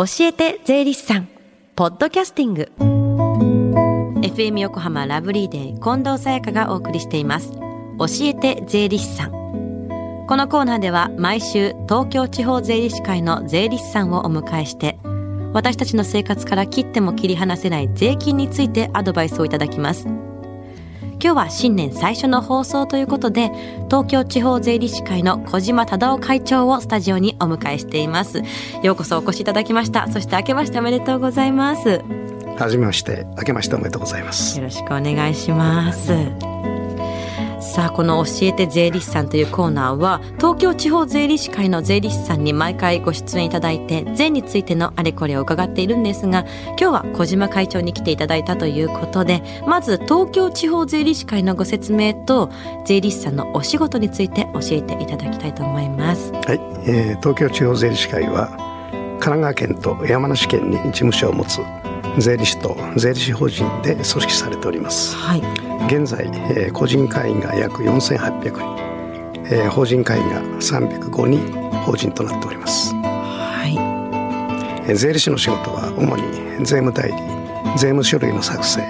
教えて税理士さん。ポッドキャスティング。FM 横浜ラブリーデー近藤沙耶香がお送りしています。教えて税理士さん。このコーナーでは毎週東京地方税理士会の税理士さんをお迎えして私たちの生活から切っても切り離せない税金についてアドバイスをいただきます。今日は新年最初の放送ということで東京地方税理士会の小島忠夫会長をスタジオにお迎えしています。ようこそお越しいただきました。そして明けましておめでとうございます。はじめまして。明けましておめでとうございます。よろしくお願いしますさあこの教えて税理士さんというコーナーは東京地方税理士会の税理士さんに毎回ご出演いただいて税についてのあれこれを伺っているんですが今日は小島会長に来ていただいたということでまず東京地方税理士会のご説明と税理士さんのお仕事について教えていただきたいと思います。はい、えー、東京地方税理士会は神奈川県と山梨県に事務所を持つ税理士と税理士法人で組織されております、はい、現在、えー、個人会員が約4800人、えー、法人会員が305人法人となっております、はい。えー、税理士の仕事は主に税務代理税務書類の作成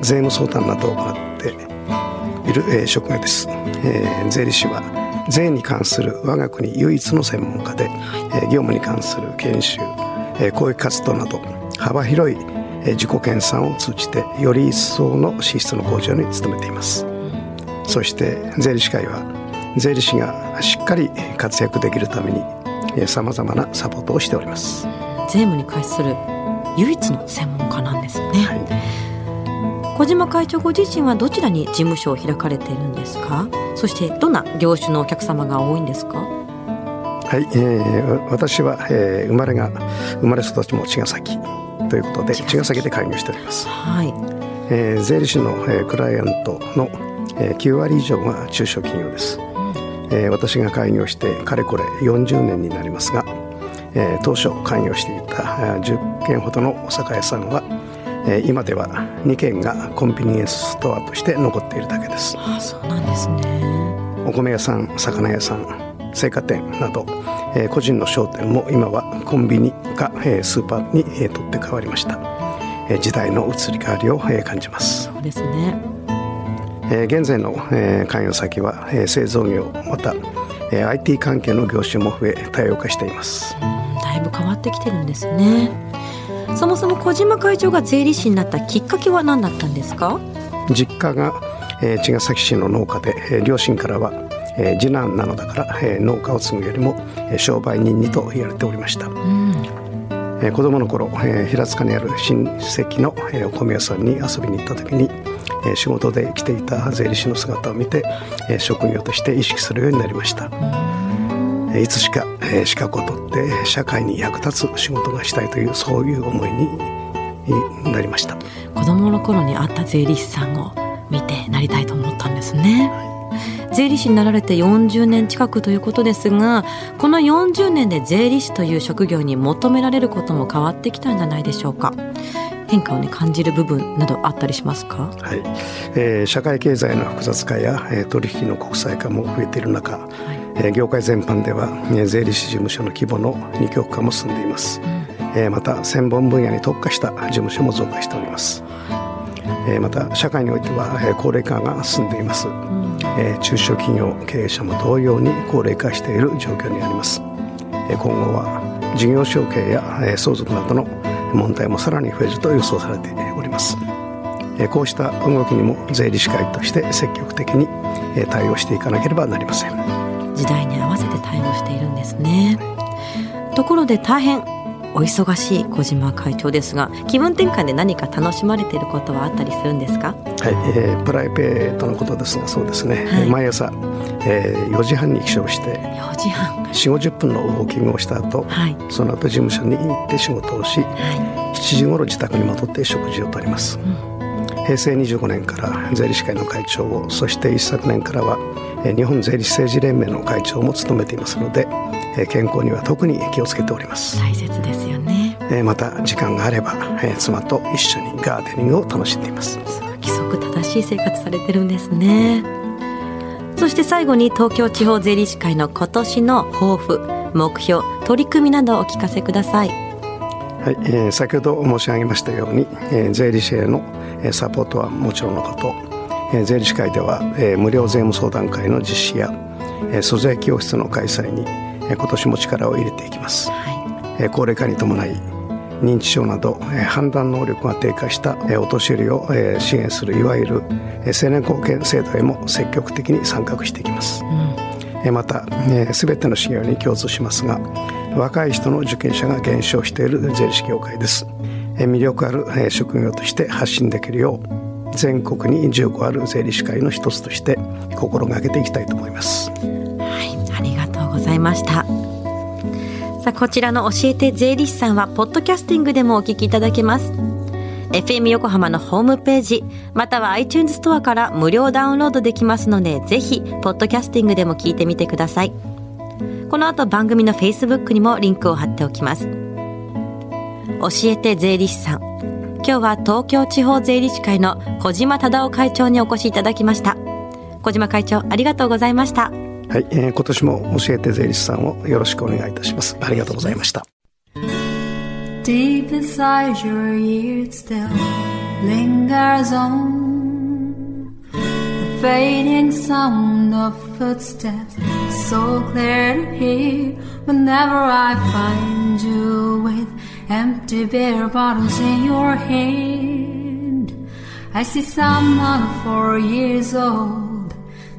税務相談などを行っている、えー、職業です、えー、税理士は税に関する我が国唯一の専門家で、えー、業務に関する研修、えー、公益活動など幅広い自己研鑽を通じてより一層の資質の向上に努めています。そして税理士会は税理士がしっかり活躍できるためにさまざまなサポートをしております。税務に関する唯一の専門家なんですね、はい、小島会長ご自身はどちらに事務所を開かれているんですか？そしてどんな業種のお客様が多いんですか？はい、えー、私は、えー、生まれが生まれ育ちも茅ヶ崎ということで茅ヶ崎で開業しております、はい。えー、税理士の、えー、クライアントの、えー、9割以上が中小企業です、うん、えー、私が開業してかれこれ40年になりますが、えー、当初開業していた10軒ほどのお酒屋さんは、えー、今では2軒がコンビニエンスストアとして残っているだけです。あそうなんですね。お米屋さん魚屋さん青果店などえー、個人の商店も今はコンビニか、えー、スーパーに、えー、取って変わりました、えー、時代の移り変わりを、えー、感じます。そうですね、えー、現在の、えー、関与先は、えー、製造業また、えー、IT 関係の業種も増え多様化しています。だいぶ変わってきてるんですね。そもそも小島会長が税理士になったきっかけは何だったんですか？実家が、えー、茅ヶ崎市の農家で、えー、両親からはえー、次男なのだから、えー、農家を継ぐよりも、えー、商売人にと言われておりました、うん、えー、子供の頃、えー、平塚にある親戚の、えー、お米屋さんに遊びに行った時に、えー、仕事で来ていた税理士の姿を見て、えー、職業として意識するようになりました、うん、いつしか、えー、資格を取って社会に役立つ仕事がしたいというそういう思いになりました。子供の頃に会った税理士さんを見てなりたいと思ったんですね、はい税理士になられて40年近くということですがこの40年で税理士という職業に求められることも変わってきたんじゃないでしょうか。変化を、ね、感じる部分などあったりしますか、はい。えー、社会経済の複雑化や、えー、取引の国際化も増えている中、はい。えー、業界全般では、えー、税理士事務所の規模の二極化も進んでいます、うん、えー、また専門分野に特化した事務所も増加しております、えー、また社会においては、えー、高齢化が進んでいます、うん。えー、中小企業経営者も同様に高齢化している状況にあります、えー、今後は事業承継や、えー、相続などの問題もさらに増えると予想されております、えー、こうした動きにも税理士会として積極的に、えー、対応していかなければなりません。時代に合わせて対応しているんですね。ところで大変お忙しい小島会長ですが気分転換で何か楽しまれていることはあったりするんですか？はい、えー、プライベートのことですがそうですね、はい、毎朝、えー、4時半に起床して4時半。4 5 0分のウォーキングをした後、はい、その後事務所に行って仕事をし、はい、7時頃自宅に戻って食事をとります、うん、平成25年から税理士会の会長をそして一昨年からは日本税理士政治連盟の会長も務めていますので健康には特に気をつけております。大切ですよね。また時間があれば妻と一緒にガーデニングを楽しんでいます。規則正しい生活されてるんですね。そして最後に東京地方税理士会の今年の抱負目標取り組みなどお聞かせください。はい、えー、先ほど申し上げましたように、えー、税理士へのサポートはもちろんのこと、えー、税理士会では、えー、無料税務相談会の実施や、えー、租税教室の開催に、えー、今年も力を入れていきます、はい。えー、高齢化に伴い認知症など、えー、判断能力が低下した、えー、お年寄りを、えー、支援するいわゆる、えー、青年後見制度へも積極的に参画していきます、うん。また、えー、全ての事業に共通しますが若い人の受験者が減少している税理士業界です、えー、魅力ある、えー、職業として発信できるよう全国に10個ある税理士会の一つとして心がけていきたいと思いますございましたさあこちらの教えて税理士さんはポッドキャスティングでもお聞きいただけます FM 横浜のホームページ、または iTunes ストアから無料ダウンロードできますので、ぜひ、ポッドキャスティングでも聞いてみてください。この後番組の Facebook にもリンクを貼っておきます。教えて税理士さん。今日は東京地方税理士会の小島忠夫会長にお越しいただきました。小島会長、ありがとうございました。はい、えー、今年も教えて税理士さんをよろしくお願いいたします。ありがとうございました。Deep inside your ear still lingers on the fading sound of footsteps, so clear to hear whenever I find you with empty beer bottles in your hand. I see someone four years old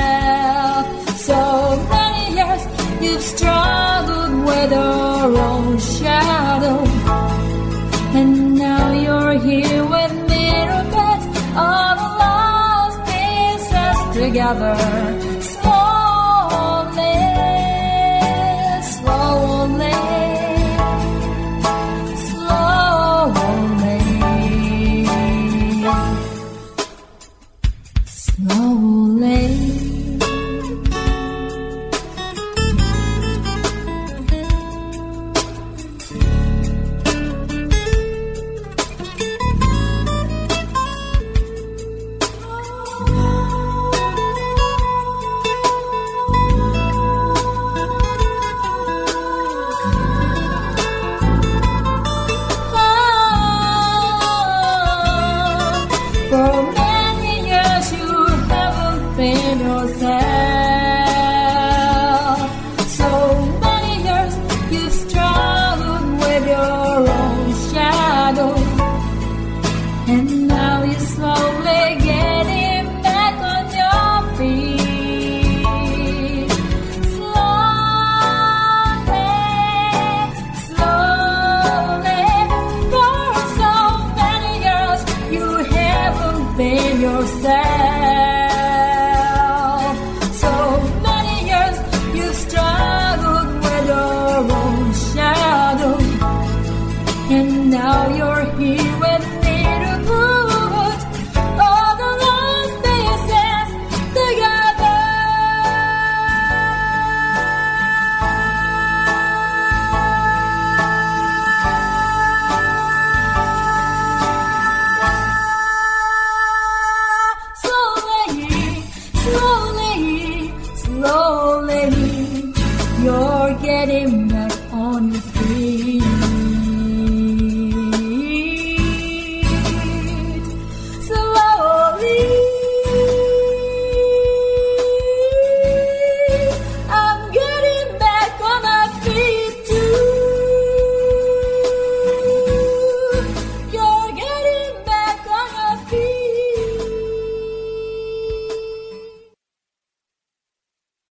yourself. So many years you've struggled with your own shadow. And now you're here with me put all the lost pieces together. from 梦想。